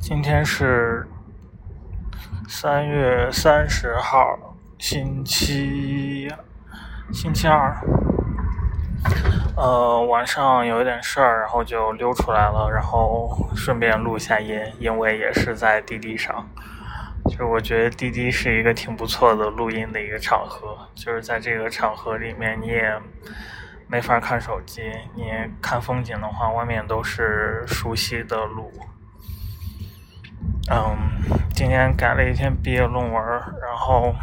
今天是三月三十号，星期星期二。呃，晚上有一点事儿，然后就溜出来了，然后顺便录一下音，因为也是在滴滴上。就是我觉得滴滴是一个挺不错的录音的一个场合，就是在这个场合里面，你也没法看手机，你看风景的话，外面都是熟悉的路。嗯，今天改了一篇毕业论文，然后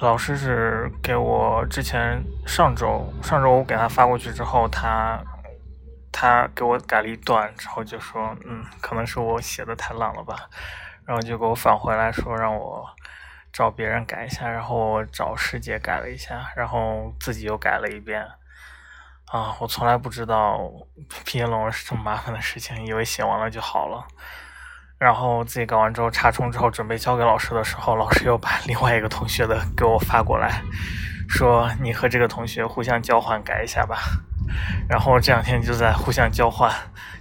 老师是给我之前上周上周我给他发过去之后，他他给我改了一段之后就说，嗯，可能是我写的太烂了吧，然后就给我返回来说让我找别人改一下，然后我找师姐改了一下，然后自己又改了一遍。啊，我从来不知道 毕业论文是这么麻烦的事情，以为写完了就好了。然后自己搞完之后查重之后，准备交给老师的时候，老师又把另外一个同学的给我发过来，说你和这个同学互相交换改一下吧。然后这两天就在互相交换，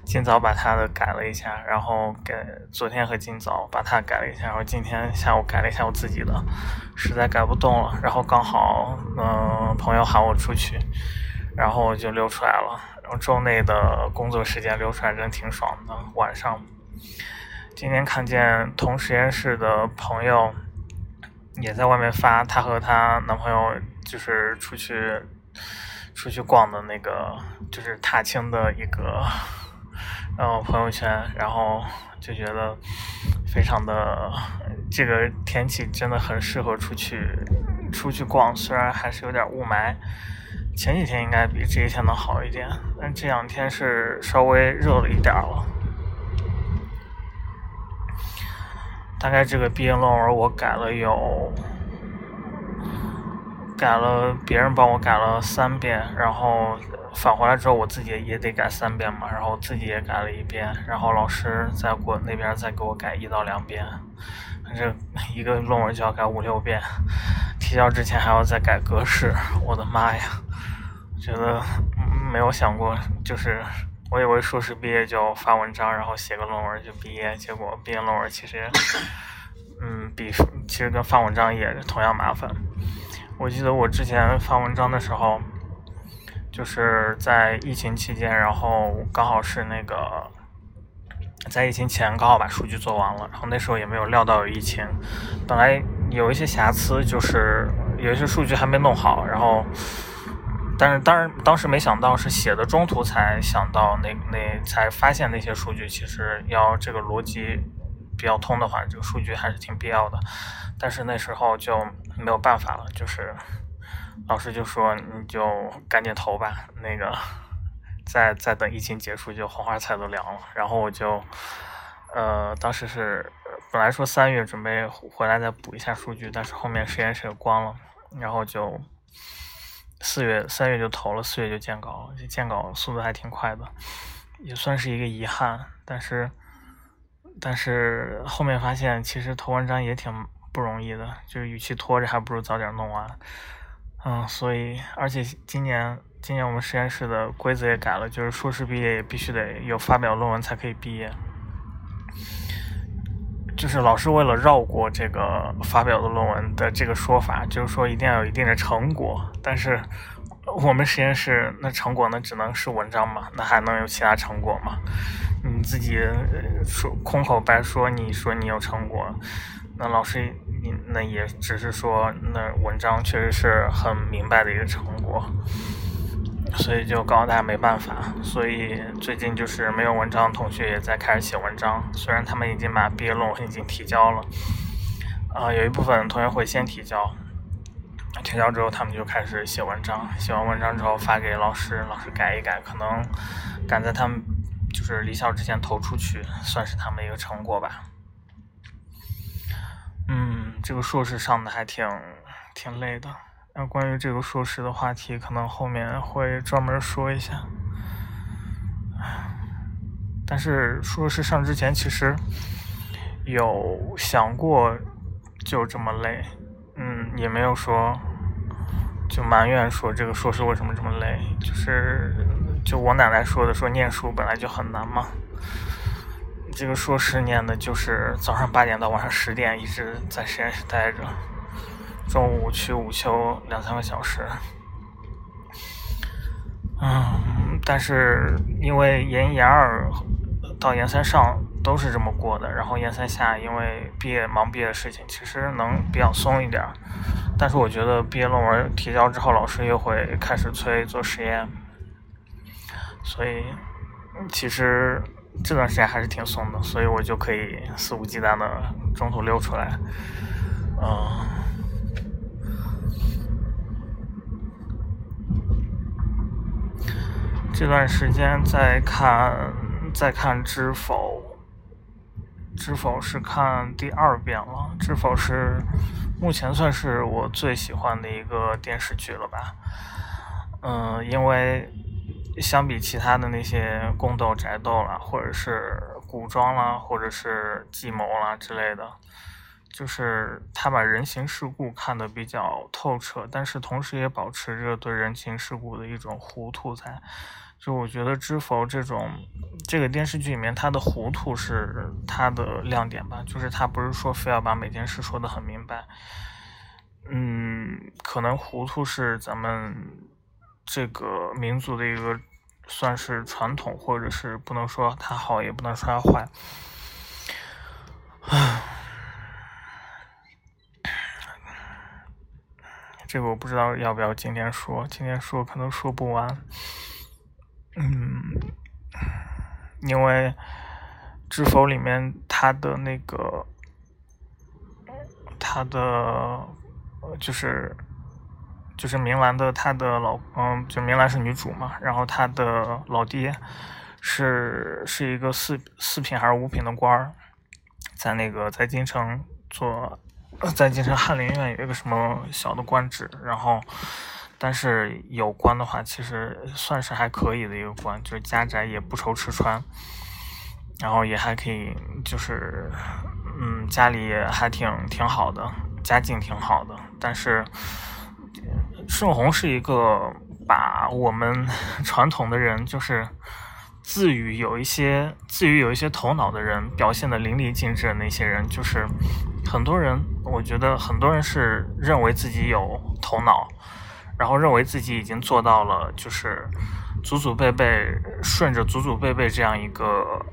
今早把他的改了一下，然后给昨天和今早把他改了一下，然后今天下午改了一下我自己的，实在改不动了。然后刚好嗯朋友喊我出去。然后我就溜出来了，然后周内的工作时间溜出来真挺爽的。晚上，今天看见同实验室的朋友也在外面发她和她男朋友就是出去出去逛的那个，就是踏青的一个呃朋友圈，然后就觉得非常的这个天气真的很适合出去出去逛，虽然还是有点雾霾。前几天应该比这几天能好一点，但这两天是稍微热了一点了。大概这个毕业论文我改了有，改了别人帮我改了三遍，然后返回来之后我自己也得改三遍嘛，然后自己也改了一遍，然后老师在我那边再给我改一到两遍，反正一个论文就要改五六遍，提交之前还要再改格式，我的妈呀！觉得没有想过，就是我以为硕士毕业就发文章，然后写个论文就毕业，结果毕业论文其实，嗯，比其实跟发文章也同样麻烦。我记得我之前发文章的时候，就是在疫情期间，然后刚好是那个在疫情前刚好把数据做完了，然后那时候也没有料到有疫情，本来有一些瑕疵，就是有一些数据还没弄好，然后。但是当然，当时没想到是写的中途才想到那那才发现那些数据其实要这个逻辑比较通的话，这个数据还是挺必要的。但是那时候就没有办法了，就是老师就说你就赶紧投吧，那个再再等疫情结束就黄花菜都凉了。然后我就呃当时是本来说三月准备回来再补一下数据，但是后面实验室关了，然后就。四月三月就投了，四月就见稿了，见稿速度还挺快的，也算是一个遗憾。但是，但是后面发现其实投文章也挺不容易的，就是与其拖着，还不如早点弄完。嗯，所以而且今年今年我们实验室的规则也改了，就是硕士毕业也必须得有发表论文才可以毕业。就是老师为了绕过这个发表的论文的这个说法，就是说一定要有一定的成果。但是我们实验室那成果呢，只能是文章嘛，那还能有其他成果吗？你自己说空口白说，你说你有成果，那老师你那也只是说那文章确实是很明白的一个成果。所以就告诉大家没办法，所以最近就是没有文章的同学也在开始写文章。虽然他们已经把毕业论文已经提交了，啊，有一部分同学会先提交，提交之后他们就开始写文章，写完文章之后发给老师，老师改一改，可能赶在他们就是离校之前投出去，算是他们一个成果吧。嗯，这个硕士上的还挺挺累的。那关于这个硕士的话题，可能后面会专门说一下。但是硕士上之前，其实有想过就这么累，嗯，也没有说就埋怨说这个硕士为什么这么累。就是就我奶奶说的，说念书本来就很难嘛。这个硕士念的就是早上八点到晚上十点一直在实验室待着，中午去午休两三个小时。嗯，但是因为研一研二到研三上都是这么过的，然后研三下因为毕业忙毕业的事情，其实能比较松一点。但是我觉得毕业论文提交之后，老师又会开始催做实验，所以其实这段时间还是挺松的，所以我就可以肆无忌惮的中途溜出来，嗯，这段时间在看在看《知否》。知否是看第二遍了，知否是目前算是我最喜欢的一个电视剧了吧？嗯，因为相比其他的那些宫斗、宅斗啦，或者是古装啦，或者是计谋啦之类的，就是他把人情世故看得比较透彻，但是同时也保持着对人情世故的一种糊涂在。就我觉得《知否》这种这个电视剧里面，它的糊涂是它的亮点吧。就是它不是说非要把每件事说得很明白，嗯，可能糊涂是咱们这个民族的一个算是传统，或者是不能说它好，也不能说它坏。唉，这个我不知道要不要今天说，今天说可能说不完。嗯，因为《知否》里面他的那个，他的就是就是明兰的他的老嗯，就明兰是女主嘛，然后他的老爹是是一个四四品还是五品的官儿，在那个在京城做，在京城翰林院有一个什么小的官职，然后。但是有关的话，其实算是还可以的一个官，就是家宅也不愁吃穿，然后也还可以，就是嗯，家里还挺挺好的，家境挺好的。但是盛红是一个把我们 传统的人，就是自诩有一些自诩有一些头脑的人，表现的淋漓尽致的那些人，就是很多人，我觉得很多人是认为自己有头脑。然后认为自己已经做到了，就是祖祖辈辈顺着祖祖辈辈这样一个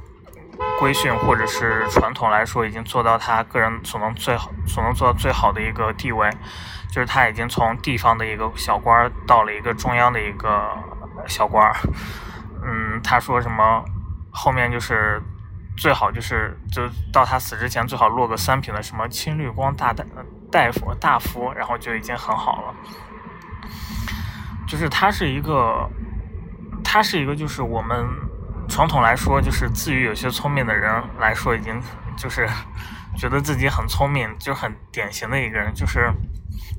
规训或者是传统来说，已经做到他个人所能最好所能做到最好的一个地位，就是他已经从地方的一个小官儿到了一个中央的一个小官儿嗯，他说什么后面就是最好就是就到他死之前最好落个三品的什么青绿光大大大夫大夫，然后就已经很好了。就是他是一个，他是一个，就是我们传统来说，就是自诩有些聪明的人来说，已经就是 觉得自己很聪明，就很典型的一个人。就是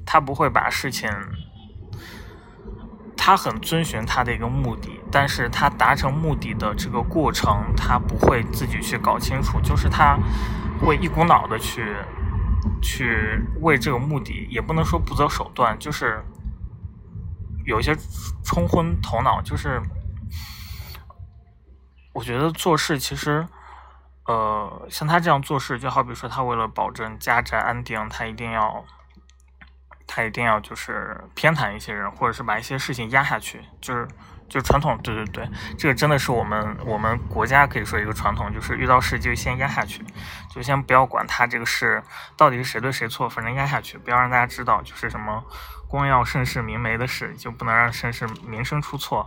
他不会把事情，他很遵循他的一个目的，但是他达成目的的这个过程，他不会自己去搞清楚，就是他会一股脑的去去为这个目的，也不能说不择手段，就是。有一些冲昏头脑，就是我觉得做事其实，呃，像他这样做事，就好比说他为了保证家宅安定，他一定要，他一定要就是偏袒一些人，或者是把一些事情压下去，就是就传统，对对对，这个真的是我们我们国家可以说一个传统，就是遇到事就先压下去，就先不要管他这个事到底是谁对谁错，反正压下去，不要让大家知道，就是什么。光耀盛世明媒的事，就不能让盛世名声出错。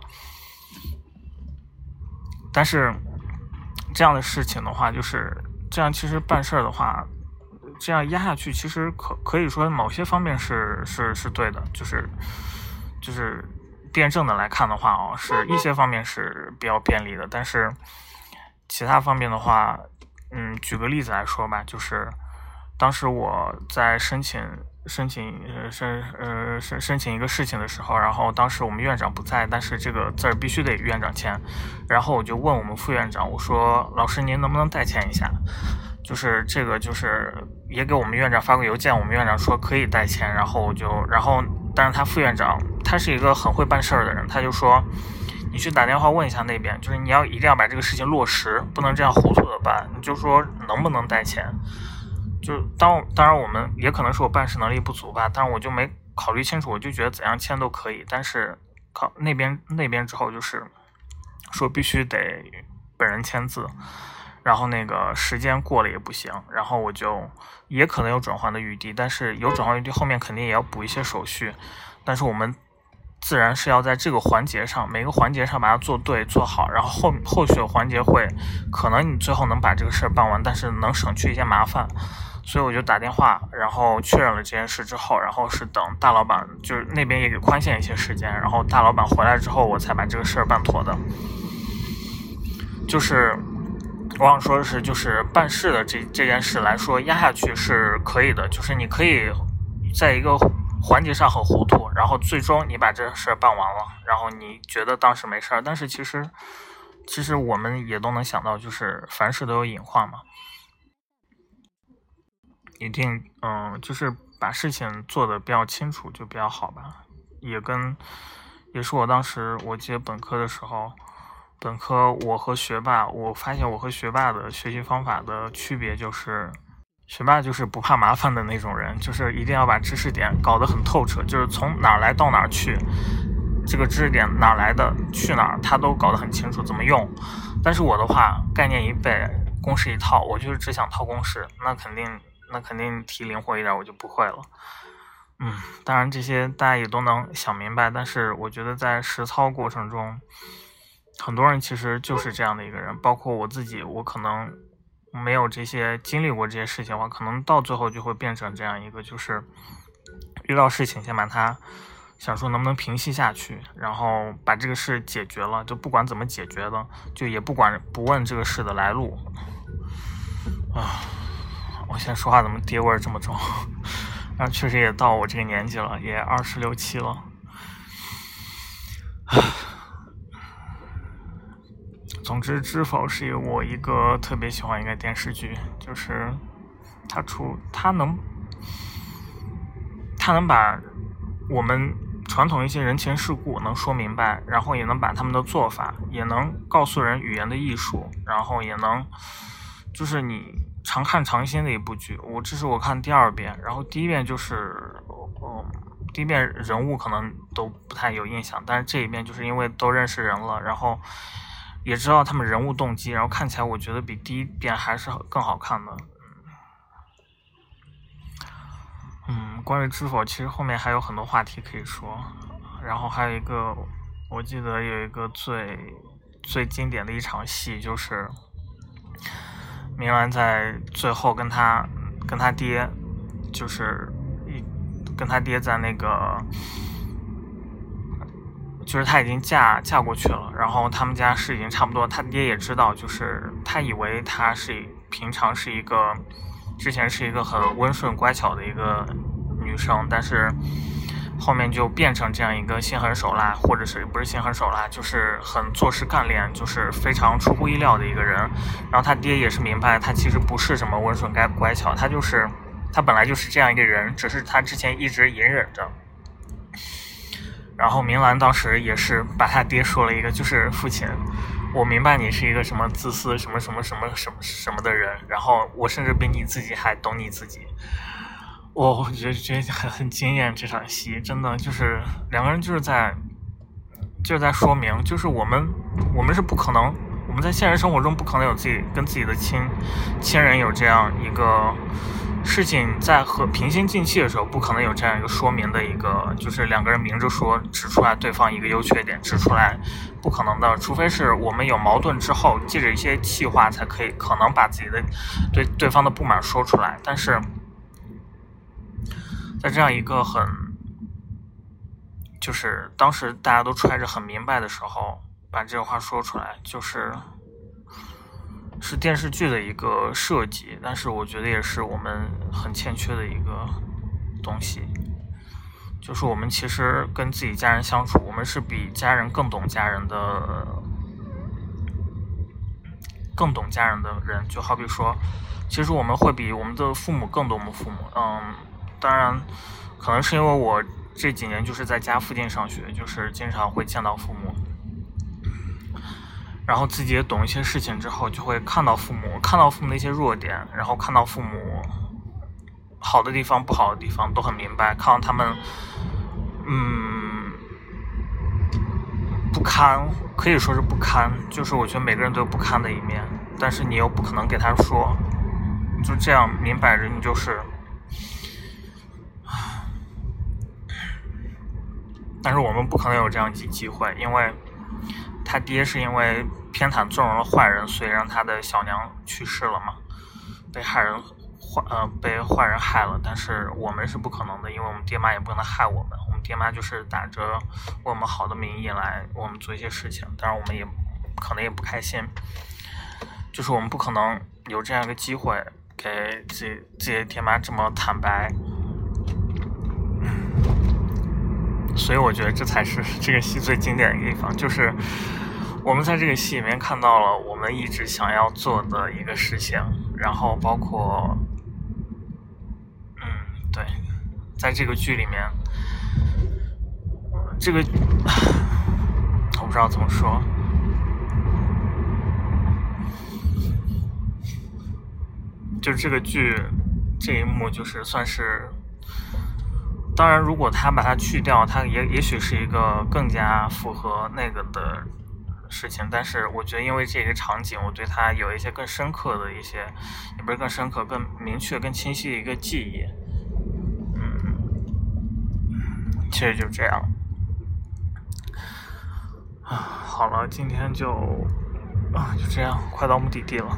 但是这样的事情的话，就是这样，其实办事儿的话，这样压下去，其实可可以说某些方面是是是对的，就是就是辩证的来看的话哦，是一些方面是比较便利的。但是其他方面的话，嗯，举个例子来说吧，就是当时我在申请。申请呃申呃申申请一个事情的时候，然后当时我们院长不在，但是这个字儿必须得院长签，然后我就问我们副院长，我说老师您能不能代签一下？就是这个就是也给我们院长发过邮件，我们院长说可以代签，然后我就然后但是他副院长他是一个很会办事儿的人，他就说你去打电话问一下那边，就是你要一定要把这个事情落实，不能这样糊涂的办。你就说能不能代签？就当当然我们也可能是我办事能力不足吧，但是我就没考虑清楚，我就觉得怎样签都可以。但是考那边那边之后就是说必须得本人签字。然后那个时间过了也不行，然后我就也可能有转换的余地，但是有转换余地后面肯定也要补一些手续，但是我们自然是要在这个环节上每个环节上把它做对做好，然后后后续的环节会可能你最后能把这个事儿办完，但是能省去一些麻烦，所以我就打电话，然后确认了这件事之后，然后是等大老板就是那边也给宽限一些时间，然后大老板回来之后我才把这个事儿办妥的，就是。我想说的是，就是办事的这这件事来说，压下去是可以的。就是你可以在一个环节上很糊涂，然后最终你把这事办完了，然后你觉得当时没事儿。但是其实，其实我们也都能想到，就是凡事都有隐患嘛。一定，嗯，就是把事情做的比较清楚就比较好吧。也跟，也是我当时我记得本科的时候。本科我和学霸，我发现我和学霸的学习方法的区别就是，学霸就是不怕麻烦的那种人，就是一定要把知识点搞得很透彻，就是从哪儿来到哪儿去，这个知识点哪儿来的去哪儿，他都搞得很清楚怎么用。但是我的话，概念一背，公式一套，我就是只想套公式，那肯定那肯定题灵活一点我就不会了。嗯，当然这些大家也都能想明白，但是我觉得在实操过程中。很多人其实就是这样的一个人，包括我自己，我可能没有这些经历过这些事情的话，可能到最后就会变成这样一个，就是遇到事情先把它想说能不能平息下去，然后把这个事解决了，就不管怎么解决的，就也不管不问这个事的来路。啊，我现在说话怎么爹味儿这么重？啊，确实也到我这个年纪了，也二十六七了。总之，《知否》是我一个特别喜欢一个电视剧，就是它出它能它能把我们传统一些人情世故能说明白，然后也能把他们的做法也能告诉人语言的艺术，然后也能就是你常看常新的一部剧。我这是我看第二遍，然后第一遍就是嗯，第一遍人物可能都不太有印象，但是这一遍就是因为都认识人了，然后。也知道他们人物动机，然后看起来我觉得比第一遍还是更好看的。嗯，关于知否，其实后面还有很多话题可以说。然后还有一个，我记得有一个最最经典的一场戏，就是明兰在最后跟他跟他爹，就是一跟他爹在那个。就是她已经嫁嫁过去了，然后他们家是已经差不多，他爹也知道，就是他以为她是平常是一个，之前是一个很温顺乖巧的一个女生，但是后面就变成这样一个心狠手辣，或者是不是心狠手辣，就是很做事干练，就是非常出乎意料的一个人。然后他爹也是明白，他其实不是什么温顺乖乖巧，他就是他本来就是这样一个人，只是他之前一直隐忍着。然后明兰当时也是把他爹说了一个，就是父亲，我明白你是一个什么自私什么什么什么什么什么的人，然后我甚至比你自己还懂你自己。我我觉得觉得很很惊艳，这场戏真的就是两个人就是在就是在说明，就是我们我们是不可能，我们在现实生活中不可能有自己跟自己的亲亲人有这样一个。事情在和平心静气的时候，不可能有这样一个说明的一个，就是两个人明着说，指出来对方一个优缺点，指出来，不可能的。除非是我们有矛盾之后，借着一些气话，才可以可能把自己的对对方的不满说出来。但是在这样一个很，就是当时大家都揣着很明白的时候，把这个话说出来，就是。是电视剧的一个设计，但是我觉得也是我们很欠缺的一个东西。就是我们其实跟自己家人相处，我们是比家人更懂家人的，更懂家人的人。就好比说，其实我们会比我们的父母更懂我们父母。嗯，当然，可能是因为我这几年就是在家附近上学，就是经常会见到父母。然后自己也懂一些事情之后，就会看到父母，看到父母的一些弱点，然后看到父母好的地方、不好的地方都很明白，看到他们，嗯，不堪，可以说是不堪，就是我觉得每个人都有不堪的一面，但是你又不可能给他说，就这样明摆着你就是。但是我们不可能有这样机机会，因为他爹是因为偏袒纵容了坏人，所以让他的小娘去世了嘛，被害人坏呃被坏人害了。但是我们是不可能的，因为我们爹妈也不可能害我们，我们爹妈就是打着为我们好的名义来我们做一些事情，当然我们也可能也不开心，就是我们不可能有这样一个机会给自己自己爹妈这么坦白。所以我觉得这才是 这个戏最经典的地方，就是我们在这个戏里面看到了我们一直想要做的一个事情，然后包括，嗯，对，在这个剧里面，这个 我不知道怎么说，就这个剧这一幕就是算是。当然，如果他把它去掉，它也也许是一个更加符合那个的事情。但是，我觉得因为这个场景，我对它有一些更深刻的一些，也不是更深刻、更明确、更清晰的一个记忆。嗯，其实就这样。啊，好了，今天就啊就这样，快到目的地了。